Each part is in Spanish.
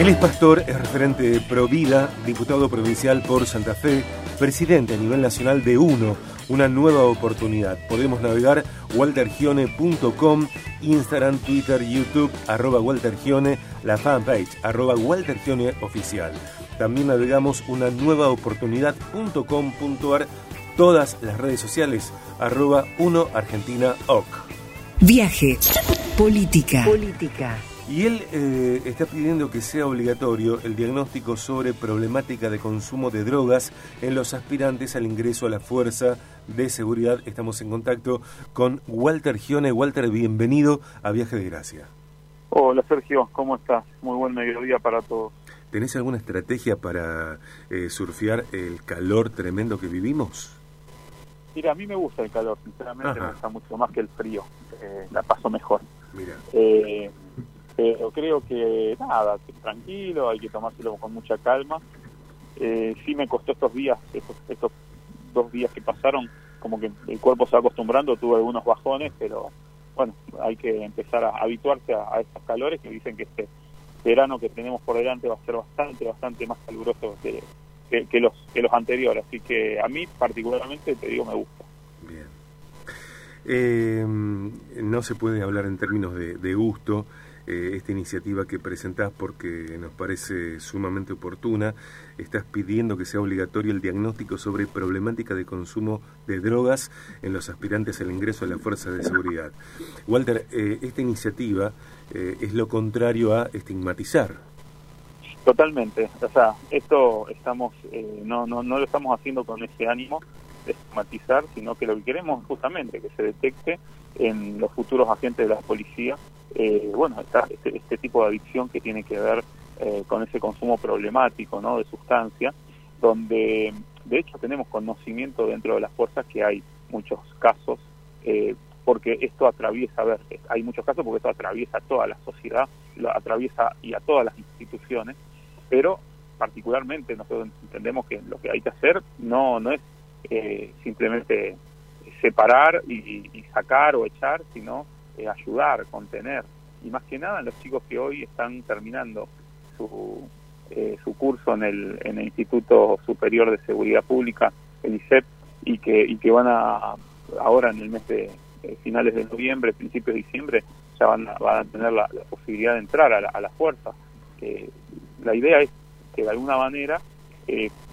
Él es pastor, es referente de Provida, diputado provincial por Santa Fe, presidente a nivel nacional de UNO, una nueva oportunidad. Podemos navegar waltergione.com, Instagram, Twitter, YouTube, arroba waltergione, la fanpage, arroba waltergione oficial. También navegamos una nueva oportunidad.com.ar, todas las redes sociales, arroba 1 Argentina OC. Viaje, política. Política. Y él eh, está pidiendo que sea obligatorio el diagnóstico sobre problemática de consumo de drogas en los aspirantes al ingreso a la Fuerza de Seguridad. Estamos en contacto con Walter Gione. Walter, bienvenido a Viaje de Gracia. Hola Sergio, ¿cómo estás? Muy buen mediodía para todos. ¿Tenés alguna estrategia para eh, surfear el calor tremendo que vivimos? Mira, a mí me gusta el calor, sinceramente me gusta mucho más que el frío. Eh, la paso mejor. Mira. Eh, pero creo que nada, tranquilo, hay que tomárselo con mucha calma. Eh, sí me costó estos días, estos, dos días que pasaron, como que el cuerpo se va acostumbrando, tuve algunos bajones, pero bueno, hay que empezar a habituarse a, estos calores que dicen que este verano que tenemos por delante va a ser bastante, bastante más caluroso que, que, los, que los anteriores. Así que a mí particularmente, te digo, me gusta. Eh, no se puede hablar en términos de, de gusto. Eh, esta iniciativa que presentás porque nos parece sumamente oportuna. Estás pidiendo que sea obligatorio el diagnóstico sobre problemática de consumo de drogas en los aspirantes al ingreso a la fuerza de seguridad. Walter, eh, esta iniciativa eh, es lo contrario a estigmatizar. Totalmente. O sea, esto estamos no, no, no lo estamos haciendo con ese ánimo estigmatizar, sino que lo que queremos justamente que se detecte en los futuros agentes de la policía eh, bueno, está este, este, tipo de adicción que tiene que ver eh, con ese consumo problemático ¿no? de sustancia, donde de hecho tenemos conocimiento dentro de las fuerzas que hay muchos casos, eh, porque esto atraviesa, a ver, hay muchos casos porque esto atraviesa a toda la sociedad, lo atraviesa y a todas las instituciones, pero particularmente nosotros entendemos que lo que hay que hacer no, no es simplemente separar y, y sacar o echar, sino eh, ayudar, contener. Y más que nada los chicos que hoy están terminando su, eh, su curso en el, en el Instituto Superior de Seguridad Pública, el ISEP, y que, y que van a, ahora en el mes de eh, finales de noviembre, principios de diciembre, ya van a, van a tener la, posibilidad de entrar a la, a la fuerza. la idea es que de alguna manera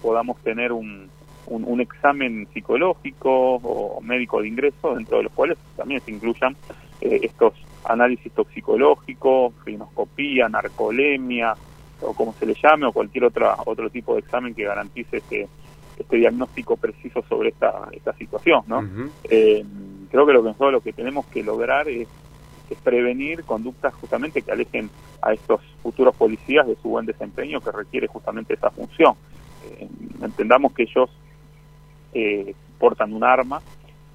podamos tener un, un, un, examen psicológico o médico de ingreso, dentro de los cuales también se incluyan eh, estos análisis toxicológicos, rinoscopía, narcolemia, o como se le llame, o cualquier otra, otro tipo de examen que garantice este, este diagnóstico preciso sobre esta, esta situación. ¿no? Eh, creo que lo que nosotros lo que tenemos que lograr es, prevenir conductas justamente que alejen a estos futuros policías de su buen desempeño que requiere justamente esa función. Eh, entendamos que ellos portan un arma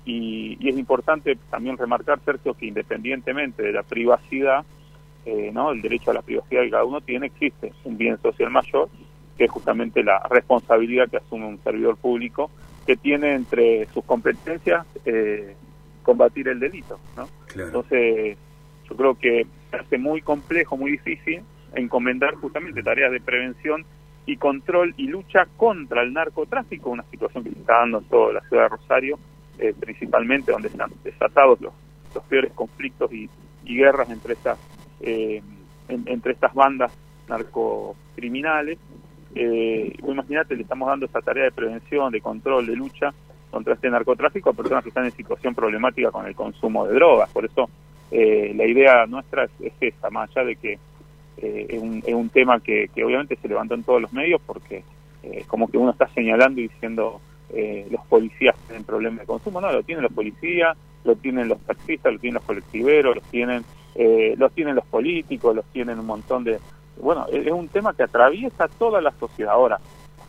y, es importante también remarcar, Sergio, que independientemente de la privacidad, eh, ¿no? el derecho a la privacidad que cada uno tiene, existe un bien social mayor, que es justamente la responsabilidad que asume un servidor público, que tiene entre sus competencias eh, combatir el delito. ¿no? Entonces, yo creo que hace muy complejo, muy difícil encomendar justamente tareas de prevención y control y lucha contra el narcotráfico, una situación que se está dando en toda la ciudad de Rosario, eh, principalmente donde están desatados los, los peores conflictos y, guerras entre estas eh, entre estas bandas narcocriminales. Eh, imagínate, le estamos dando esa tarea de prevención, de control, de lucha contra este narcotráfico a personas que están en situación problemática con el consumo de drogas. Por eso eh, la idea nuestra es, esa, más allá de que es un, es, un, tema que, que, obviamente se levantó en todos los medios porque como que uno está señalando y diciendo eh, los policías tienen problemas de consumo, no, lo tienen los policías, lo tienen los taxistas, lo tienen los colectiveros, los tienen, eh, los tienen los políticos, los tienen un montón de... Bueno, es un tema que atraviesa toda la sociedad. Ahora,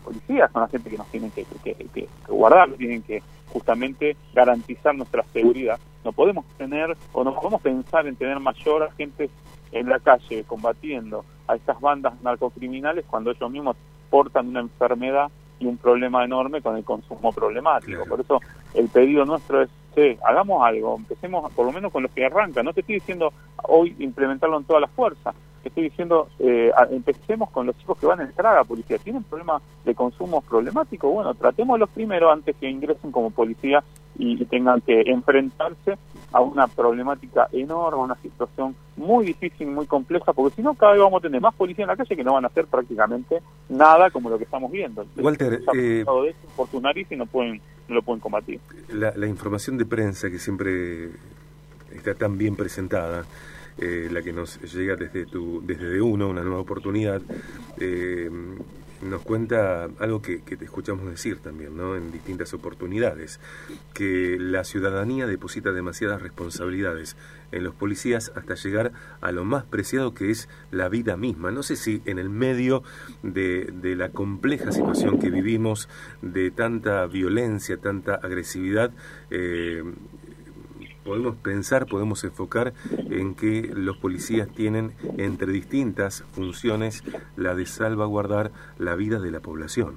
policías son la gente que nos tienen que, que, que, guardar, tienen que justamente garantizar nuestra seguridad. No podemos tener o no podemos pensar en tener mayor agentes en la calle combatiendo a estas bandas narcocriminales cuando ellos mismos portan una enfermedad y un problema enorme con el consumo problemático. Por eso el pedido nuestro es, que hagamos algo, empecemos por lo menos con los que arrancan. No te estoy diciendo hoy implementarlo en todas las fuerzas, estoy diciendo, eh, empecemos con los chicos que van a entrar a la policía. ¿Tienen problemas de consumo problemático? Bueno, tratémoslos primero antes que ingresen como policía y, tengan que enfrentarse a una problemática enorme, una situación muy difícil, muy compleja, porque si no cada vez vamos a tener más policía en la calle que no van a hacer prácticamente nada como lo que estamos viendo. Walter, eh, por su nariz y no pueden no lo pueden combatir. La, la información de prensa que siempre está tan bien presentada eh, la que nos llega desde tu desde de uno una nueva oportunidad eh, nos cuenta algo que, te escuchamos decir también ¿no? en distintas oportunidades que la ciudadanía deposita demasiadas responsabilidades en los policías hasta llegar a lo más preciado que es la vida misma no sé si en el medio de, de la compleja situación que vivimos de tanta violencia tanta agresividad eh, podemos pensar, podemos enfocar en que los policías tienen entre distintas funciones la de salvaguardar la vida de la población.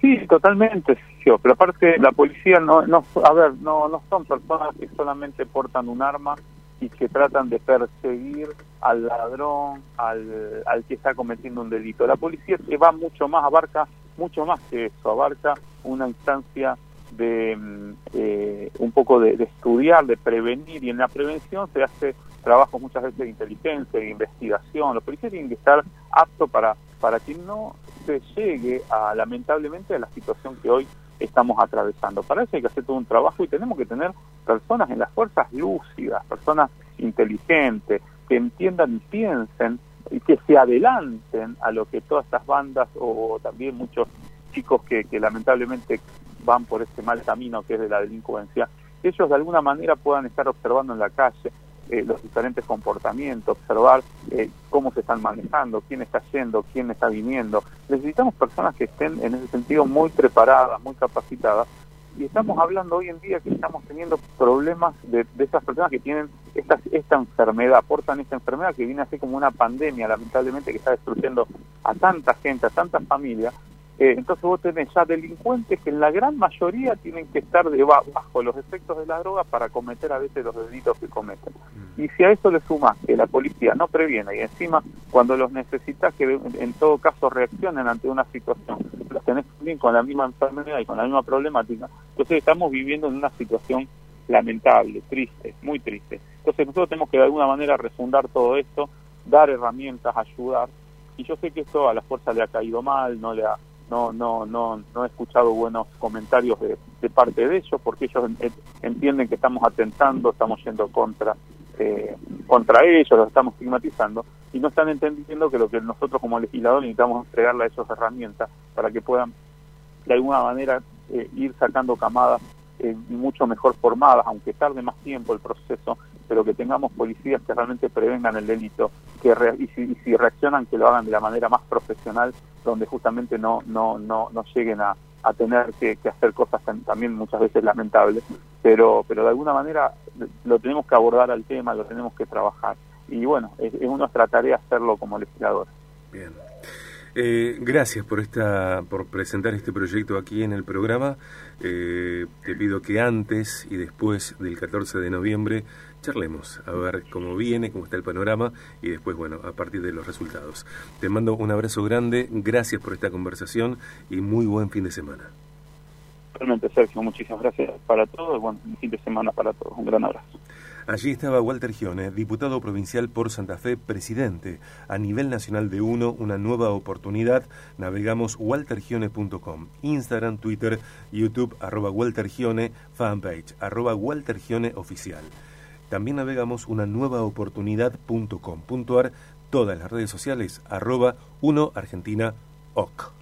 Sí, totalmente, pero aparte la policía no, no a ver, no, no son personas que solamente portan un arma y que tratan de perseguir al ladrón, al, al que está cometiendo un delito. La policía se va mucho más, abarca mucho más que eso, abarca una instancia de eh, un poco de, estudiar, de prevenir, y en la prevención se hace trabajo muchas veces de inteligencia, de investigación. Los policías tienen que estar aptos para, para que no se llegue a, lamentablemente, a la situación que hoy estamos atravesando. Para eso hay que hacer todo un trabajo y tenemos que tener personas en las fuerzas lúcidas, personas inteligentes, que entiendan y piensen y que se adelanten a lo que todas estas bandas o también muchos chicos que, que lamentablemente van por este mal camino que es de la delincuencia, ellos de alguna manera puedan estar observando en la calle eh, los diferentes comportamientos, observar eh, cómo se están manejando, quién está yendo, quién está viniendo. Necesitamos personas que estén en ese sentido muy preparadas, muy capacitadas. Y estamos hablando hoy en día que estamos teniendo problemas de, de esas personas que tienen esta, esta enfermedad, aportan esta enfermedad que viene así como una pandemia, lamentablemente, que está destruyendo a tanta gente, a tantas familias, eh, entonces vos tenés ya delincuentes que en la gran mayoría tienen que estar debajo bajo los efectos de la droga para cometer a veces los delitos que cometen. Mm. Y si a eso le sumas que la policía no previene y encima cuando los necesitas que en todo caso reaccionen ante una situación, los tenés bien con la misma enfermedad y con la misma problemática, entonces estamos viviendo en una situación lamentable, triste, muy triste. Entonces nosotros tenemos que de alguna manera refundar todo esto, dar herramientas, ayudar. Y yo sé que esto a la fuerza le ha caído mal, no le ha no no no no he escuchado buenos comentarios de, parte de ellos porque ellos entienden que estamos atentando estamos yendo contra eh, contra ellos los estamos estigmatizando y no están entendiendo que lo que nosotros como legisladores necesitamos entregarle a ellos herramientas para que puedan de alguna manera eh, ir sacando camadas eh, mucho mejor formadas, aunque tarde más tiempo el proceso, pero que tengamos policías que realmente prevengan el delito que y, si, reaccionan que lo hagan de la manera más profesional, donde justamente no no no, no lleguen a, a tener que, hacer cosas también muchas veces lamentables, pero pero de alguna manera lo tenemos que abordar al tema, lo tenemos que trabajar y bueno, es, es nuestra tarea hacerlo como legislador. Bien. Eh, gracias por esta, por presentar este proyecto aquí en el programa. Eh, te pido que antes y después del 14 de noviembre charlemos a ver cómo viene, cómo está el panorama y después, bueno, a partir de los resultados. Te mando un abrazo grande, gracias por esta conversación y muy buen fin de semana. Realmente, Sergio, muchísimas gracias para todos, buen fin de semana para todos, un gran abrazo. Allí estaba Walter Gione, diputado provincial por Santa Fe, presidente. A nivel nacional de UNO, una nueva oportunidad. Navegamos waltergione.com, Instagram, Twitter, YouTube, arroba waltergione, fanpage, arroba waltergione oficial. También navegamos una nueva oportunidad.com.ar, todas las redes sociales, arroba 1 Argentina OC.